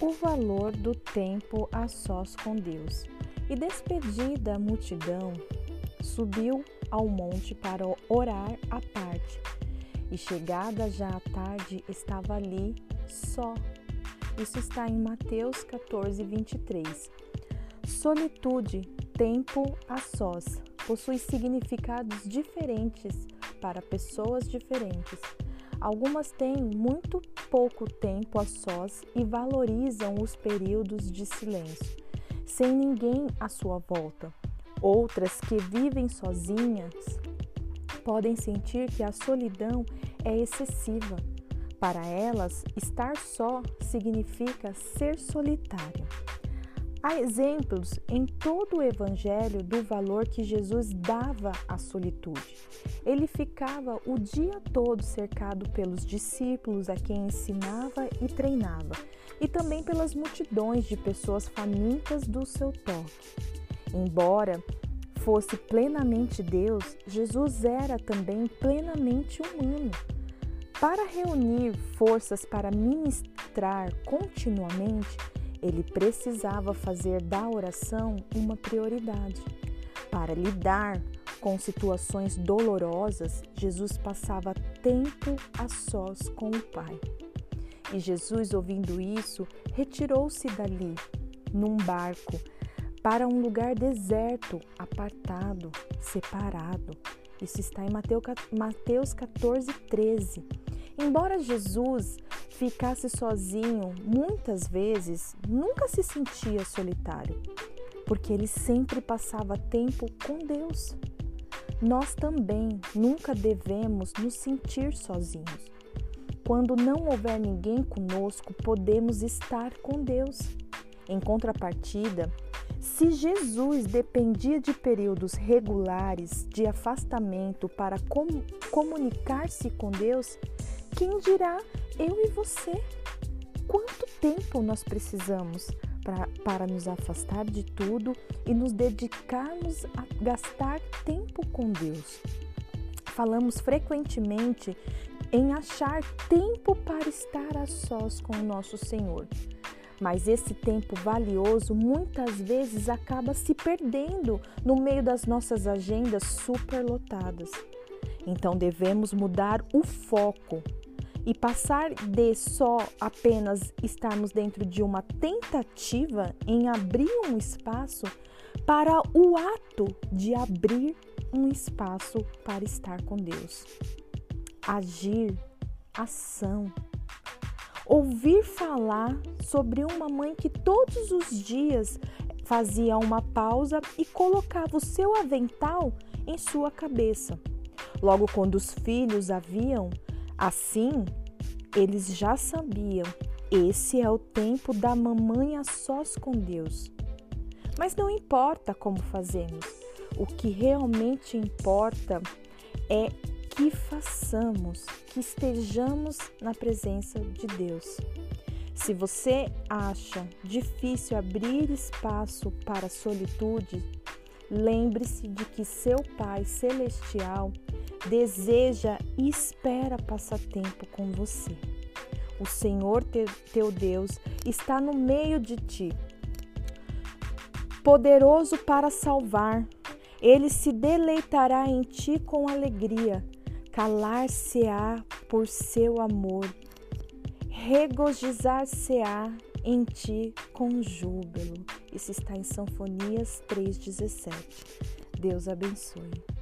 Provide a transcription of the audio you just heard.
o valor do tempo a sós com Deus. E despedida a multidão, subiu ao monte para orar à parte. E chegada já a tarde, estava ali só. Isso está em Mateus 14, 23. Solitude, tempo a sós, possui significados diferentes para pessoas diferentes. Algumas têm muito pouco tempo a sós e valorizam os períodos de silêncio, sem ninguém à sua volta. Outras que vivem sozinhas podem sentir que a solidão é excessiva. Para elas, estar só significa ser solitário. Há exemplos em todo o Evangelho do valor que Jesus dava à solitude. Ele ficava o dia todo cercado pelos discípulos a quem ensinava e treinava, e também pelas multidões de pessoas famintas do seu toque. Embora fosse plenamente Deus, Jesus era também plenamente humano. Para reunir forças para ministrar continuamente, ele precisava fazer da oração uma prioridade. Para lidar com situações dolorosas, Jesus passava tempo a sós com o Pai. E Jesus, ouvindo isso, retirou-se dali, num barco, para um lugar deserto, apartado, separado. Isso está em Mateus 14, 13. Embora Jesus ficasse sozinho, muitas vezes nunca se sentia solitário, porque ele sempre passava tempo com Deus. Nós também nunca devemos nos sentir sozinhos. Quando não houver ninguém conosco, podemos estar com Deus. Em contrapartida, se Jesus dependia de períodos regulares de afastamento para com comunicar-se com Deus, quem dirá eu e você? Quanto tempo nós precisamos pra, para nos afastar de tudo e nos dedicarmos a gastar tempo com Deus? Falamos frequentemente em achar tempo para estar a sós com o nosso Senhor. Mas esse tempo valioso muitas vezes acaba se perdendo no meio das nossas agendas superlotadas. Então devemos mudar o foco e passar de só apenas estarmos dentro de uma tentativa em abrir um espaço para o ato de abrir um espaço para estar com Deus. Agir, ação. Ouvir falar sobre uma mãe que todos os dias fazia uma pausa e colocava o seu avental em sua cabeça. Logo, quando os filhos haviam Assim, eles já sabiam, esse é o tempo da mamãe a sós com Deus. Mas não importa como fazemos, o que realmente importa é que façamos, que estejamos na presença de Deus. Se você acha difícil abrir espaço para a solitude, lembre-se de que seu Pai Celestial deseja e espera passar tempo com você. O Senhor teu Deus está no meio de ti, poderoso para salvar. Ele se deleitará em ti com alegria, calar-se-á por seu amor, regozijar-se-á em ti com júbilo. Isso está em Sanfonias 3,17. Deus abençoe.